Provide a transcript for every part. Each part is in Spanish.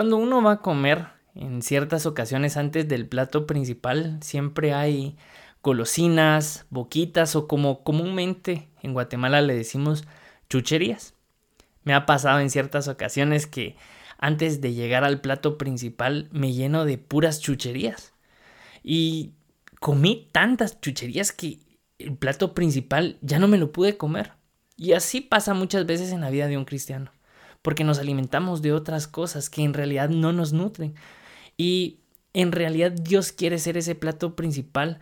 Cuando uno va a comer, en ciertas ocasiones antes del plato principal, siempre hay golosinas, boquitas o como comúnmente en Guatemala le decimos chucherías. Me ha pasado en ciertas ocasiones que antes de llegar al plato principal me lleno de puras chucherías. Y comí tantas chucherías que el plato principal ya no me lo pude comer. Y así pasa muchas veces en la vida de un cristiano, porque nos alimentamos de otras cosas que en realidad no nos nutren. Y en realidad Dios quiere ser ese plato principal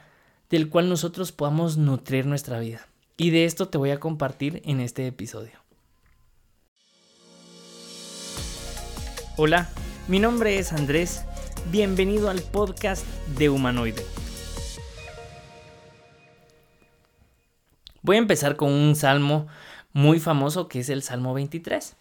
del cual nosotros podamos nutrir nuestra vida. Y de esto te voy a compartir en este episodio. Hola, mi nombre es Andrés. Bienvenido al podcast de Humanoide. Voy a empezar con un salmo muy famoso que es el Salmo 23.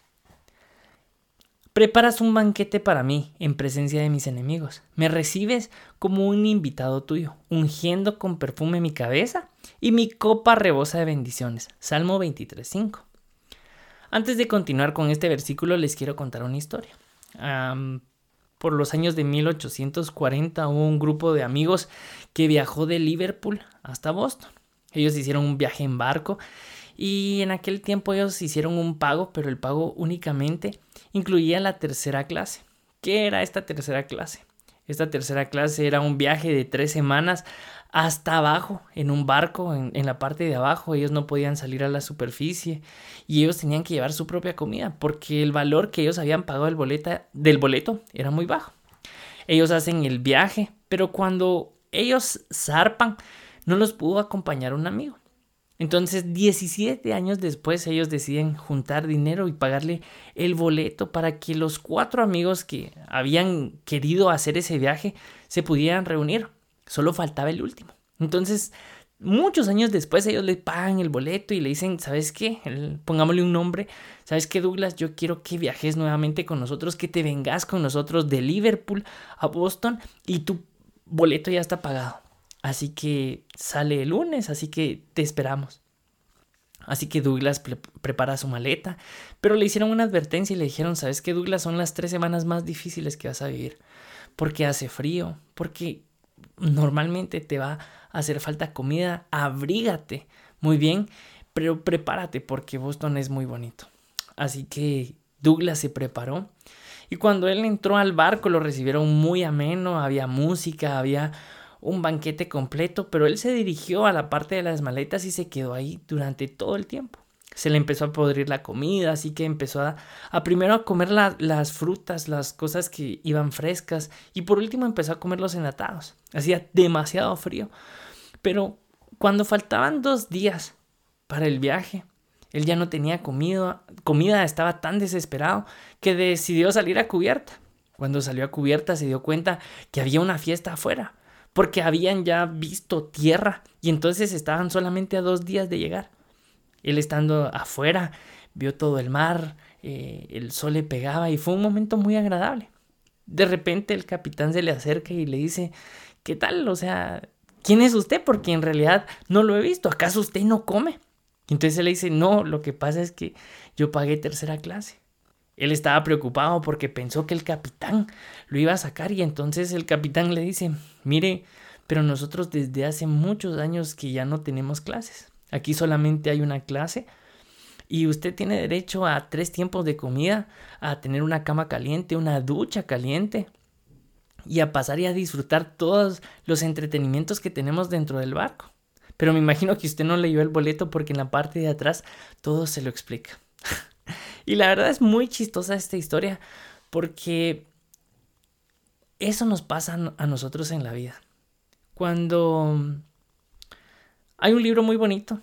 Preparas un banquete para mí en presencia de mis enemigos. Me recibes como un invitado tuyo, ungiendo con perfume mi cabeza y mi copa rebosa de bendiciones. Salmo 23.5. Antes de continuar con este versículo les quiero contar una historia. por los años de 1840 hubo un grupo de amigos que viajó de Liverpool hasta Boston. Ellos hicieron un viaje en barco y en aquel tiempo ellos hicieron un pago, pero el pago únicamente incluía la tercera clase. ¿Qué era esta tercera clase? Esta tercera clase era un viaje de tres semanas hasta abajo, en un barco, en, la parte de abajo. Ellos no podían salir a la superficie y ellos tenían que llevar su propia comida porque el valor que ellos habían pagado del, boleto era muy bajo. Ellos hacen el viaje, pero cuando ellos zarpan, no los pudo acompañar un amigo. Entonces, 17 años después, ellos deciden juntar dinero y pagarle el boleto para que los cuatro amigos que habían querido hacer ese viaje se pudieran reunir. Solo faltaba el último. Entonces, muchos años después, ellos le pagan el boleto y le dicen, ¿sabes qué? pongámosle un nombre. ¿Sabes qué, Douglas? Yo quiero que viajes nuevamente con nosotros, que te vengas con nosotros de Liverpool a Boston y tu boleto ya está pagado. Así que sale el lunes, así que te esperamos. Así que Douglas prepara su maleta, pero le hicieron una advertencia y le dijeron, ¿sabes qué, Douglas? Son las tres semanas más difíciles que vas a vivir. Porque hace frío, porque normalmente te va a hacer falta comida, abrígate muy bien, pero prepárate porque Boston es muy bonito. Así que Douglas se preparó y cuando él entró al barco lo recibieron muy ameno, había música, había un banquete completo, pero él se dirigió a la parte de las maletas y se quedó ahí durante todo el tiempo. Se le empezó a podrir la comida, así que empezó a, primero a comer las frutas, las cosas que iban frescas, y por último empezó a comer los enlatados. Hacía demasiado frío. Pero cuando faltaban dos días para el viaje, él ya no tenía comida, comida estaba tan desesperado que decidió salir a cubierta. Cuando salió a cubierta se dio cuenta que había una fiesta afuera porque habían ya visto tierra y entonces estaban solamente a dos días de llegar. Él estando afuera, vio todo el mar, eh, el sol le pegaba y fue un momento muy agradable. De repente el capitán se le acerca y le dice, ¿qué tal? O sea, ¿quién es usted? Porque en realidad no lo he visto. ¿Acaso usted no come? entonces él le dice, no, lo que pasa es que yo pagué tercera clase. Él estaba preocupado porque pensó que el capitán lo iba a sacar y entonces el capitán le dice, mire, pero nosotros desde hace muchos años que ya no tenemos clases. Aquí solamente hay una clase y usted tiene derecho a tres tiempos de comida, a tener una cama caliente, una ducha caliente y a pasar y a disfrutar todos los entretenimientos que tenemos dentro del barco. Pero me imagino que usted no leyó el boleto porque en la parte de atrás todo se lo explica. Y la verdad es muy chistosa esta historia porque eso nos pasa a nosotros en la vida. Cuando hay un libro muy bonito,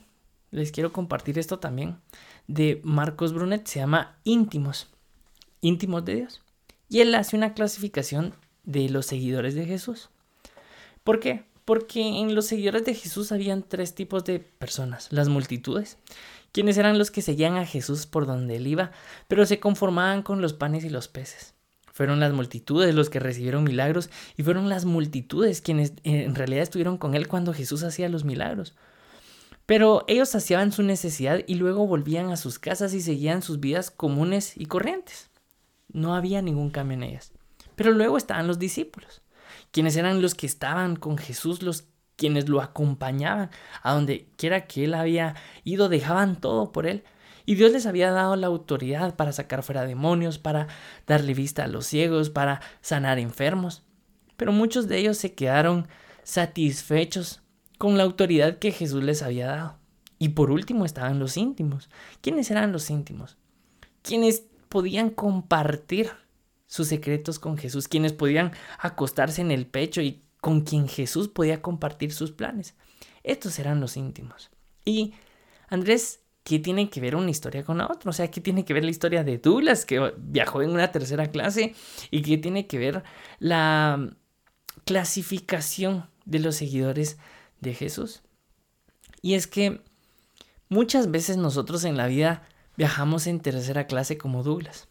les quiero compartir esto también, de Marcos Brunet, se llama Íntimos, Íntimos de Dios. Y él hace una clasificación de los seguidores de Jesús. ¿Por qué? Porque en los seguidores de Jesús habían tres tipos de personas. Las multitudes, quienes eran los que seguían a Jesús por donde él iba, pero se conformaban con los panes y los peces. Fueron las multitudes los que recibieron milagros y fueron las multitudes quienes eh, en realidad estuvieron con él cuando Jesús hacía los milagros. Pero ellos saciaban su necesidad y luego volvían a sus casas y seguían sus vidas comunes y corrientes. No había ningún cambio en ellas. Pero luego estaban los discípulos, quienes eran los que estaban con Jesús, los quienes lo acompañaban a donde quiera que él había ido, dejaban todo por él. Y Dios les había dado la autoridad para sacar fuera demonios, para darle vista a los ciegos, para sanar enfermos. Pero muchos de ellos se quedaron satisfechos con la autoridad que Jesús les había dado. Y por último estaban los íntimos. ¿Quiénes eran los íntimos? Quienes podían compartir sus secretos con Jesús, quienes podían acostarse en el pecho y con quien Jesús podía compartir sus planes. Estos eran los íntimos. Y Andrés, ¿qué tiene que ver una historia con la otra? O sea, ¿qué tiene que ver la historia de Douglas, que viajó en una tercera clase? ¿Y qué tiene que ver la clasificación de los seguidores de Jesús? Y es que muchas veces nosotros en la vida viajamos en tercera clase como Douglas,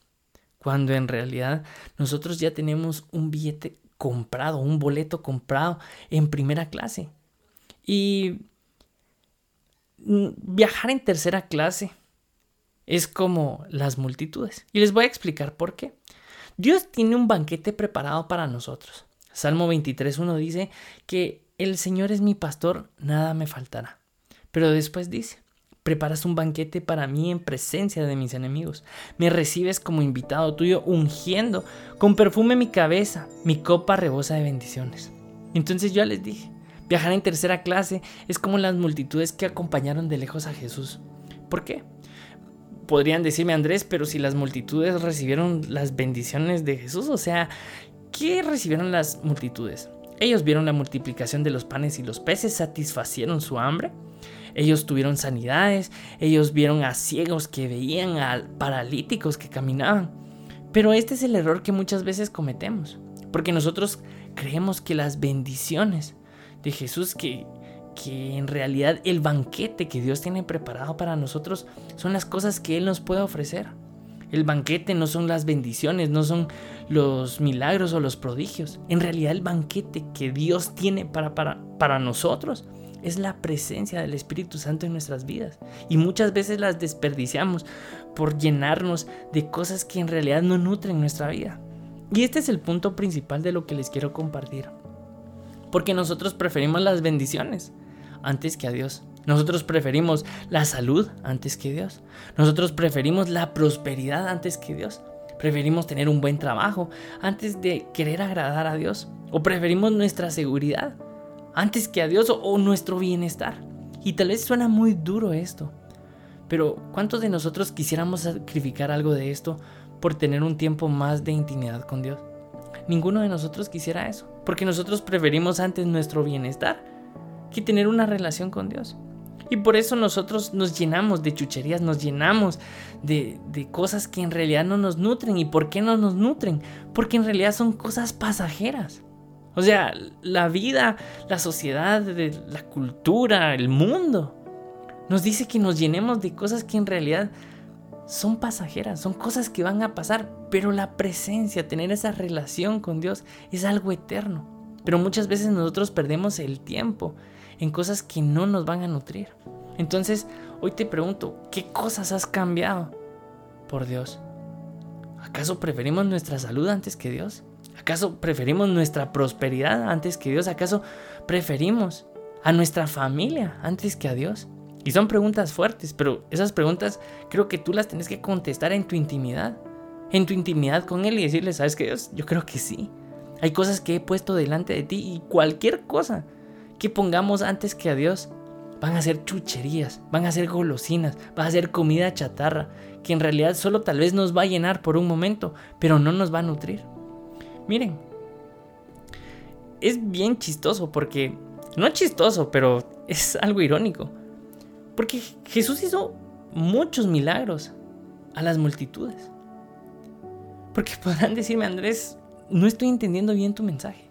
cuando en realidad nosotros ya tenemos un billete comprado, un boleto comprado en primera clase. Y viajar en tercera clase es como las multitudes. Y les voy a explicar por qué. Dios tiene un banquete preparado para nosotros. Salmo 23.1 dice que el Señor es mi pastor, nada me faltará. Pero después dice, Preparas un banquete para mí en presencia de mis enemigos. Me recibes como invitado tuyo, ungiendo con perfume mi cabeza. Mi copa rebosa de bendiciones. Entonces yo les dije, viajar en tercera clase es como las multitudes que acompañaron de lejos a Jesús. ¿Por qué? Podrían decirme Andrés, pero si las multitudes recibieron las bendiciones de Jesús, o sea, ¿qué recibieron las multitudes? Ellos vieron la multiplicación de los panes y los peces, satisfacieron su hambre. Ellos tuvieron sanidades, ellos vieron a ciegos que veían, a paralíticos que caminaban. Pero este es el error que muchas veces cometemos, porque nosotros creemos que las bendiciones de Jesús, que, que en realidad el banquete que Dios tiene preparado para nosotros son las cosas que Él nos puede ofrecer. El banquete no son las bendiciones, no son los milagros o los prodigios. En realidad el banquete que Dios tiene para, para, para nosotros es la presencia del Espíritu Santo en nuestras vidas. Y muchas veces las desperdiciamos por llenarnos de cosas que en realidad no nutren nuestra vida. Y este es el punto principal de lo que les quiero compartir. Porque nosotros preferimos las bendiciones antes que a Dios. Nosotros preferimos la salud antes que Dios. Nosotros preferimos la prosperidad antes que Dios. Preferimos tener un buen trabajo antes de querer agradar a Dios. O preferimos nuestra seguridad antes que a Dios o, nuestro bienestar. Y tal vez suena muy duro esto, pero ¿cuántos de nosotros quisiéramos sacrificar algo de esto por tener un tiempo más de intimidad con Dios? Ninguno de nosotros quisiera eso, porque nosotros preferimos antes nuestro bienestar que tener una relación con Dios. Y por eso nosotros nos llenamos de chucherías, nos llenamos de, de, cosas que en realidad no nos nutren. ¿Y por qué no nos nutren? Porque en realidad son cosas pasajeras. O sea, la vida, la sociedad, la cultura, el mundo, nos dice que nos llenemos de cosas que en realidad son pasajeras, son cosas que van a pasar, pero la presencia, tener esa relación con Dios es algo eterno. Pero muchas veces nosotros perdemos el tiempo en cosas que no nos van a nutrir. Entonces, hoy te pregunto, ¿qué cosas has cambiado por Dios? ¿Acaso preferimos nuestra salud antes que Dios? ¿Acaso preferimos nuestra prosperidad antes que Dios? ¿Acaso preferimos a nuestra familia antes que a Dios? Y son preguntas fuertes, pero esas preguntas creo que tú las tienes que contestar en tu intimidad. En tu intimidad con Él y decirle, ¿sabes qué Dios? Yo creo que sí. Hay cosas que he puesto delante de ti y cualquier cosa que pongamos antes que a Dios van a ser chucherías, van a ser golosinas, va a ser comida chatarra, que en realidad solo tal vez nos va a llenar por un momento, pero no nos va a nutrir. Miren, es bien chistoso porque, no chistoso, pero es algo irónico. Porque Jesús hizo muchos milagros a las multitudes. Porque podrán decirme, Andrés, no estoy entendiendo bien tu mensaje.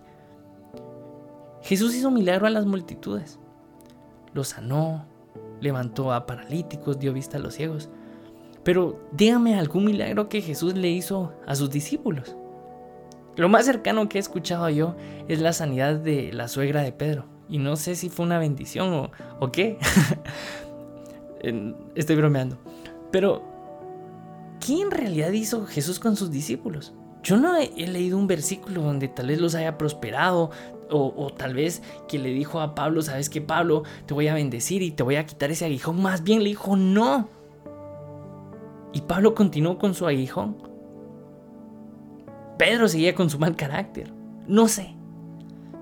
Jesús hizo milagro a las multitudes. Los sanó, levantó a paralíticos, dio vista a los ciegos. Pero dígame algún milagro que Jesús le hizo a sus discípulos. Lo más cercano que he escuchado yo es la sanidad de la suegra de Pedro. Y no sé si fue una bendición o, qué. Estoy bromeando. Pero, ¿qué en realidad hizo Jesús con sus discípulos? Yo no he, leído un versículo donde tal vez los haya prosperado o, o, tal vez que le dijo a Pablo, sabes que Pablo, te voy a bendecir y te voy a quitar ese aguijón. Más bien le dijo, no. Y Pablo continuó con su aguijón. Pedro seguía con su mal carácter. No sé.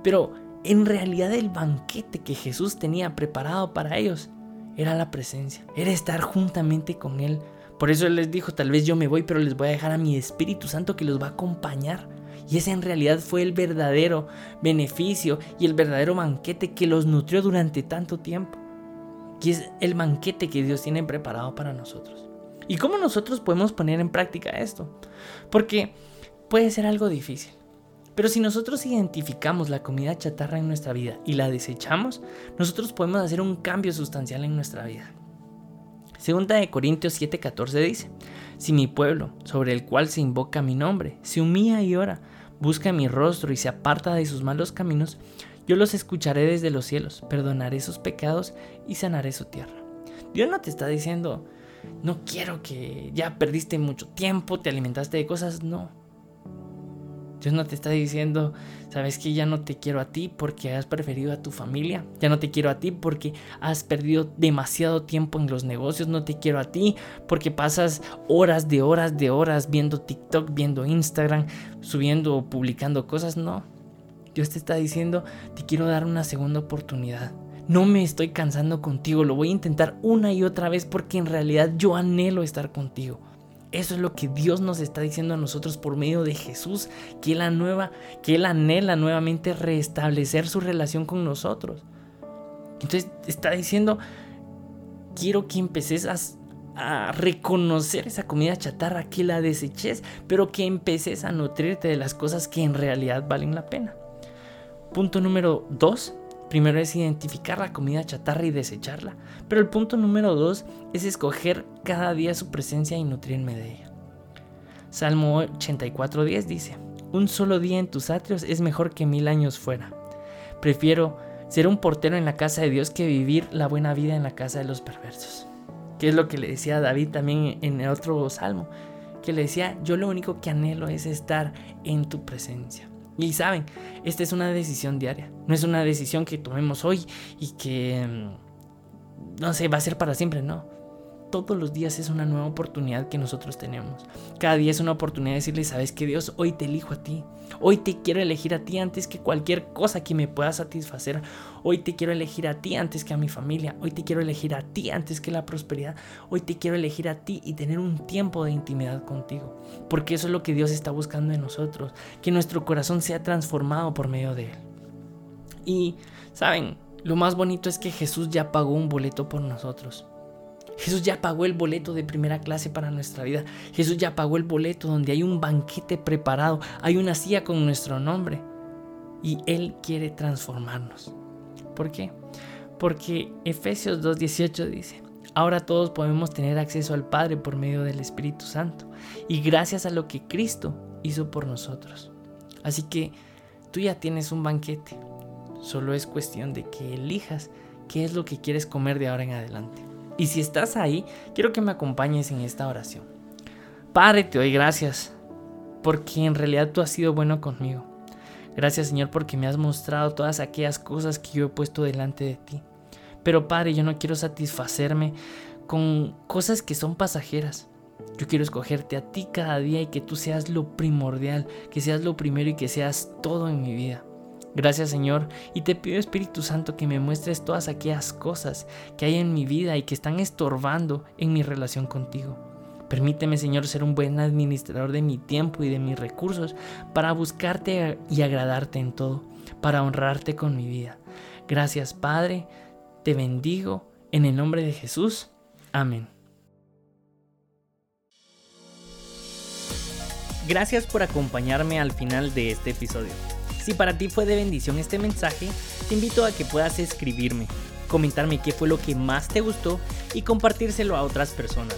Pero en realidad el banquete que Jesús tenía preparado para ellos era la presencia, era estar juntamente con Él. Por eso Él les dijo, tal vez yo me voy, pero les voy a dejar a mi Espíritu Santo que los va a acompañar. Y ese en realidad fue el verdadero beneficio y el verdadero banquete que los nutrió durante tanto tiempo. Y es el banquete que Dios tiene preparado para nosotros. ¿Y cómo nosotros podemos poner en práctica esto? Porque puede ser algo difícil. Pero si nosotros identificamos la comida chatarra en nuestra vida y la desechamos, nosotros podemos hacer un cambio sustancial en nuestra vida. Segunda de Corintios 7:14 dice, si mi pueblo, sobre el cual se invoca mi nombre, se humilla y ora, busca mi rostro y se aparta de sus malos caminos, yo los escucharé desde los cielos, perdonaré sus pecados y sanaré su tierra. Dios no te está diciendo, no quiero que ya perdiste mucho tiempo, te alimentaste de cosas, no. Dios no te está diciendo, sabes que ya no te quiero a ti porque has preferido a tu familia, ya no te quiero a ti porque has perdido demasiado tiempo en los negocios, no te quiero a ti porque pasas horas de horas de horas viendo TikTok, viendo Instagram, subiendo o publicando cosas, no. Dios te está diciendo, te quiero dar una segunda oportunidad. No me estoy cansando contigo, lo voy a intentar una y otra vez porque en realidad yo anhelo estar contigo. Eso es lo que Dios nos está diciendo a nosotros por medio de Jesús, que Él, que anhela nuevamente restablecer su relación con nosotros. Entonces está diciendo, quiero que empeces a, a reconocer esa comida chatarra, que la deseches, pero que empeces a nutrirte de las cosas que en realidad valen la pena. Punto número dos, Primero es identificar la comida chatarra y desecharla, pero el punto número dos es escoger cada día su presencia y nutrirme de ella. Salmo 84.10 dice, un solo día en tus atrios es mejor que mil años fuera. Prefiero ser un portero en la casa de Dios que vivir la buena vida en la casa de los perversos. Que es lo que le decía David también en el otro salmo, que le decía, yo lo único que anhelo es estar en tu presencia. Y saben, esta es una decisión diaria. No es una decisión que tomemos hoy y que, mm, no sé, va a ser para siempre, no todos los días es una nueva oportunidad que nosotros tenemos. Cada día es una oportunidad de decirle, sabes que Dios, hoy te elijo a ti. Hoy te quiero elegir a ti antes que cualquier cosa que me pueda satisfacer. Hoy te quiero elegir a ti antes que a mi familia. Hoy te quiero elegir a ti antes que la prosperidad. Hoy te quiero elegir a ti y tener un tiempo de intimidad contigo. Porque eso es lo que Dios está buscando en nosotros. Que nuestro corazón sea transformado por medio de Él. Y, ¿saben? Lo más bonito es que Jesús ya pagó un boleto por nosotros. Jesús ya pagó el boleto de primera clase para nuestra vida. Jesús ya pagó el boleto donde hay un banquete preparado, hay una silla con nuestro nombre. Y Él quiere transformarnos. ¿Por qué? Porque Efesios 2.18 dice, ahora todos podemos tener acceso al Padre por medio del Espíritu Santo. Y gracias a lo que Cristo hizo por nosotros. Así que tú ya tienes un banquete. Solo es cuestión de que elijas qué es lo que quieres comer de ahora en adelante. Y si estás ahí, quiero que me acompañes en esta oración. Padre, te doy gracias, porque en realidad tú has sido bueno conmigo. Gracias Señor porque me has mostrado todas aquellas cosas que yo he puesto delante de ti. Pero Padre, yo no quiero satisfacerme con cosas que son pasajeras. Yo quiero escogerte a ti cada día y que tú seas lo primordial, que seas lo primero y que seas todo en mi vida. Gracias Señor, y te pido Espíritu Santo que me muestres todas aquellas cosas que hay en mi vida y que están estorbando en mi relación contigo. Permíteme Señor ser un buen administrador de mi tiempo y de mis recursos para buscarte y agradarte en todo, para honrarte con mi vida. Gracias Padre, te bendigo en el nombre de Jesús. Amén. Gracias por acompañarme al final de este episodio. Si para ti fue de bendición este mensaje, te invito a que puedas escribirme, comentarme qué fue lo que más te gustó y compartírselo a otras personas.